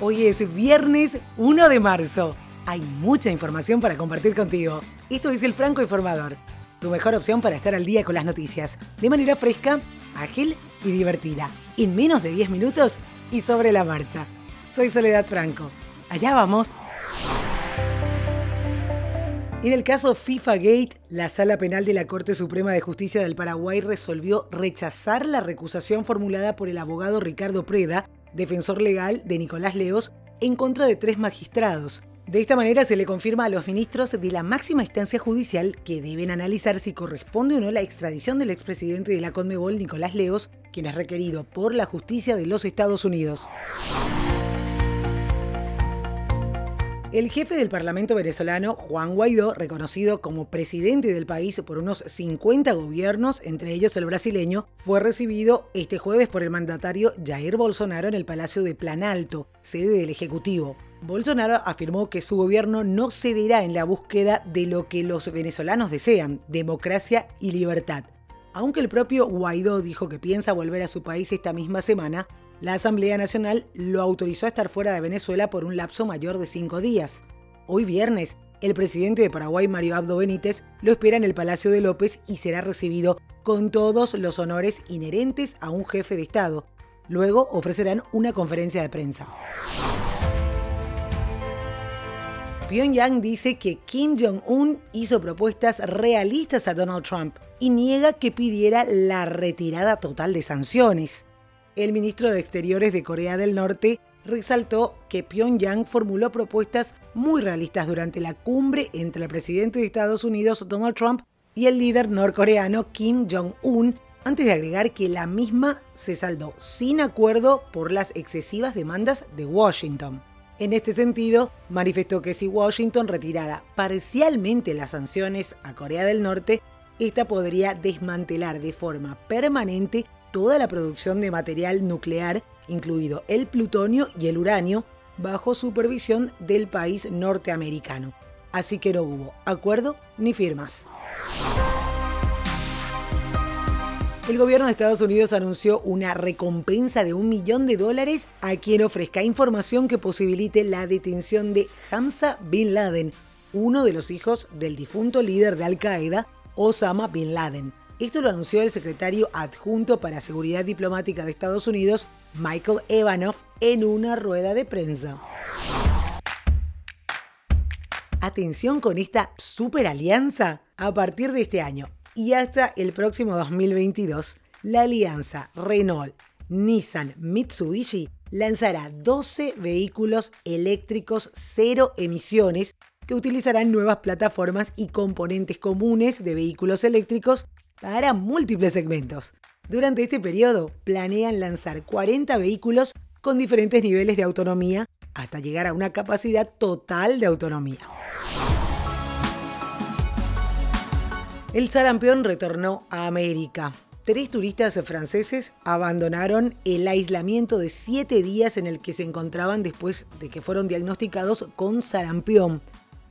Hoy es viernes 1 de marzo. Hay mucha información para compartir contigo. Esto es El Franco Informador, tu mejor opción para estar al día con las noticias, de manera fresca, ágil y divertida, en menos de 10 minutos y sobre la marcha. Soy Soledad Franco. Allá vamos. En el caso FIFA Gate, la Sala Penal de la Corte Suprema de Justicia del Paraguay resolvió rechazar la recusación formulada por el abogado Ricardo Preda, defensor legal de Nicolás Leos, en contra de tres magistrados. De esta manera se le confirma a los ministros de la máxima instancia judicial que deben analizar si corresponde o no la extradición del expresidente de la Conmebol, Nicolás Leos, quien es requerido por la justicia de los Estados Unidos. El jefe del Parlamento venezolano, Juan Guaidó, reconocido como presidente del país por unos 50 gobiernos, entre ellos el brasileño, fue recibido este jueves por el mandatario Jair Bolsonaro en el Palacio de Planalto, sede del Ejecutivo. Bolsonaro afirmó que su gobierno no cederá en la búsqueda de lo que los venezolanos desean, democracia y libertad. Aunque el propio Guaidó dijo que piensa volver a su país esta misma semana, la Asamblea Nacional lo autorizó a estar fuera de Venezuela por un lapso mayor de cinco días. Hoy viernes, el presidente de Paraguay, Mario Abdo Benítez, lo espera en el Palacio de López y será recibido con todos los honores inherentes a un jefe de Estado. Luego ofrecerán una conferencia de prensa. Pyongyang dice que Kim Jong-un hizo propuestas realistas a Donald Trump y niega que pidiera la retirada total de sanciones el ministro de Exteriores de Corea del Norte resaltó que Pyongyang formuló propuestas muy realistas durante la cumbre entre el presidente de Estados Unidos, Donald Trump, y el líder norcoreano Kim Jong-un, antes de agregar que la misma se saldó sin acuerdo por las excesivas demandas de Washington. En este sentido, manifestó que si Washington retirara parcialmente las sanciones a Corea del Norte, esta podría desmantelar de forma permanente toda la producción de material nuclear, incluido el plutonio y el uranio, bajo supervisión del país norteamericano. Así que no hubo acuerdo ni firmas. El gobierno de Estados Unidos anunció una recompensa de un millón de dólares a quien ofrezca información que posibilite la detención de Hamza Bin Laden, uno de los hijos del difunto líder de Al Qaeda, Osama Bin Laden. Esto lo anunció el secretario adjunto para Seguridad Diplomática de Estados Unidos, Michael Evanoff, en una rueda de prensa. Atención con esta super alianza. A partir de este año y hasta el próximo 2022, la alianza Renault, Nissan, Mitsubishi lanzará 12 vehículos eléctricos cero emisiones que utilizarán nuevas plataformas y componentes comunes de vehículos eléctricos para múltiples segmentos. Durante este periodo planean lanzar 40 vehículos con diferentes niveles de autonomía hasta llegar a una capacidad total de autonomía. El sarampión retornó a América. Tres turistas franceses abandonaron el aislamiento de siete días en el que se encontraban después de que fueron diagnosticados con sarampión.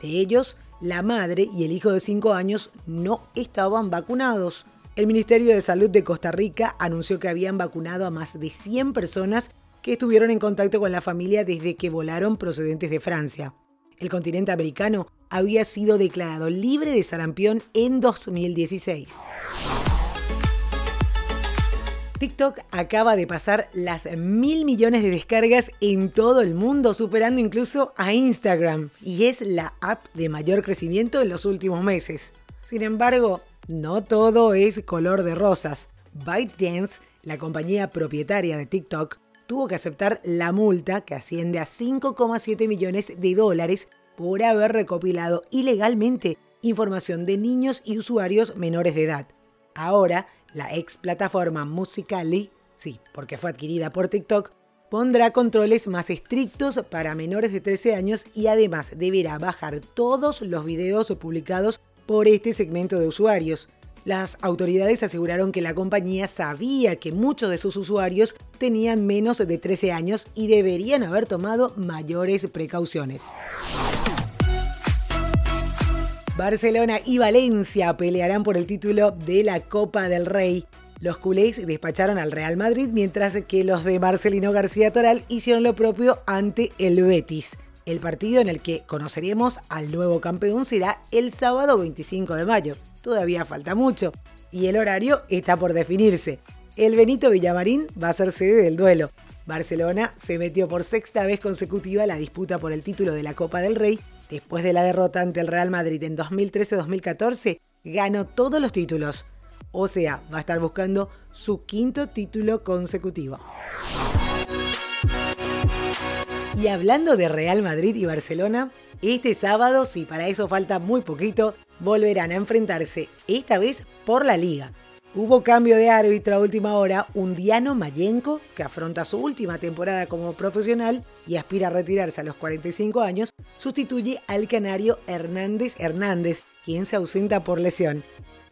De ellos, la madre y el hijo de 5 años no estaban vacunados. El Ministerio de Salud de Costa Rica anunció que habían vacunado a más de 100 personas que estuvieron en contacto con la familia desde que volaron procedentes de Francia. El continente americano había sido declarado libre de sarampión en 2016. TikTok acaba de pasar las mil millones de descargas en todo el mundo, superando incluso a Instagram, y es la app de mayor crecimiento en los últimos meses. Sin embargo, no todo es color de rosas. ByteDance, la compañía propietaria de TikTok, tuvo que aceptar la multa que asciende a 5,7 millones de dólares por haber recopilado ilegalmente información de niños y usuarios menores de edad. Ahora, la ex plataforma Musical.ly, sí, porque fue adquirida por TikTok, pondrá controles más estrictos para menores de 13 años y además deberá bajar todos los videos publicados por este segmento de usuarios. Las autoridades aseguraron que la compañía sabía que muchos de sus usuarios tenían menos de 13 años y deberían haber tomado mayores precauciones. Barcelona y Valencia pelearán por el título de la Copa del Rey. Los culés despacharon al Real Madrid mientras que los de Marcelino García Toral hicieron lo propio ante el Betis. El partido en el que conoceremos al nuevo campeón será el sábado 25 de mayo. Todavía falta mucho y el horario está por definirse. El Benito Villamarín va a ser sede del duelo. Barcelona se metió por sexta vez consecutiva la disputa por el título de la Copa del Rey. Después de la derrota ante el Real Madrid en 2013-2014, ganó todos los títulos. O sea, va a estar buscando su quinto título consecutivo. Y hablando de Real Madrid y Barcelona, este sábado, si para eso falta muy poquito, volverán a enfrentarse, esta vez por la liga. Hubo cambio de árbitro a última hora, un Diano Mayenko, que afronta su última temporada como profesional y aspira a retirarse a los 45 años, sustituye al canario Hernández Hernández, quien se ausenta por lesión.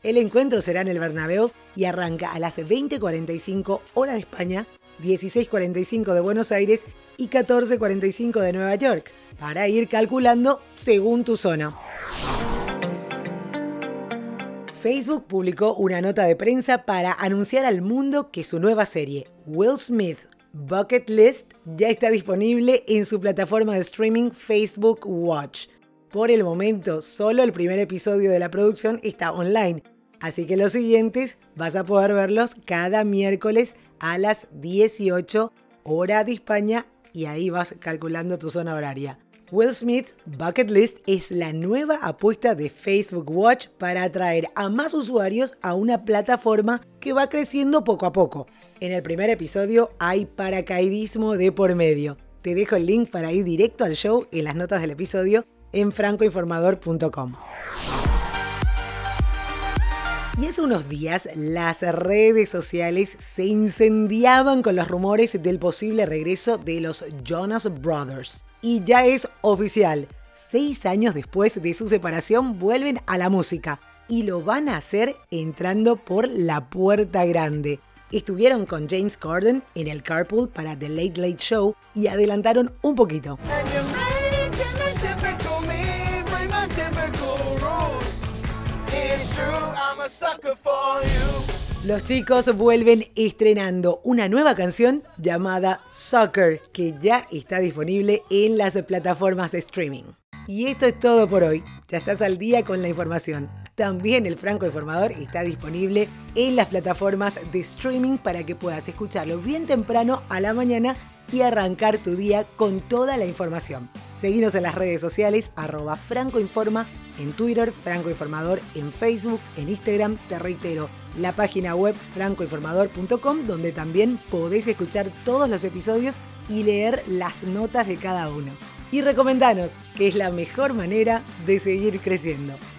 El encuentro será en el Bernabéu y arranca a las 20:45 hora de España, 16:45 de Buenos Aires y 14:45 de Nueva York, para ir calculando según tu zona. Facebook publicó una nota de prensa para anunciar al mundo que su nueva serie, Will Smith Bucket List, ya está disponible en su plataforma de streaming Facebook Watch. Por el momento, solo el primer episodio de la producción está online, así que los siguientes vas a poder verlos cada miércoles a las 18 hora de España y ahí vas calculando tu zona horaria. Will Smith Bucket List es la nueva apuesta de Facebook Watch para atraer a más usuarios a una plataforma que va creciendo poco a poco. En el primer episodio hay paracaidismo de por medio. Te dejo el link para ir directo al show en las notas del episodio en francoinformador.com. Y hace unos días las redes sociales se incendiaban con los rumores del posible regreso de los Jonas Brothers. Y ya es oficial, seis años después de su separación vuelven a la música y lo van a hacer entrando por la puerta grande. Estuvieron con James Corden en el carpool para The Late Late Show y adelantaron un poquito. Los chicos vuelven estrenando una nueva canción llamada Soccer, que ya está disponible en las plataformas de streaming. Y esto es todo por hoy. Ya estás al día con la información. También el Franco Informador está disponible en las plataformas de streaming para que puedas escucharlo bien temprano a la mañana y arrancar tu día con toda la información. Seguinos en las redes sociales, arroba francoinforma, en Twitter, Franco Informador, en Facebook, en Instagram, te reitero, la página web francoinformador.com, donde también podés escuchar todos los episodios y leer las notas de cada uno. Y recomendanos, que es la mejor manera de seguir creciendo.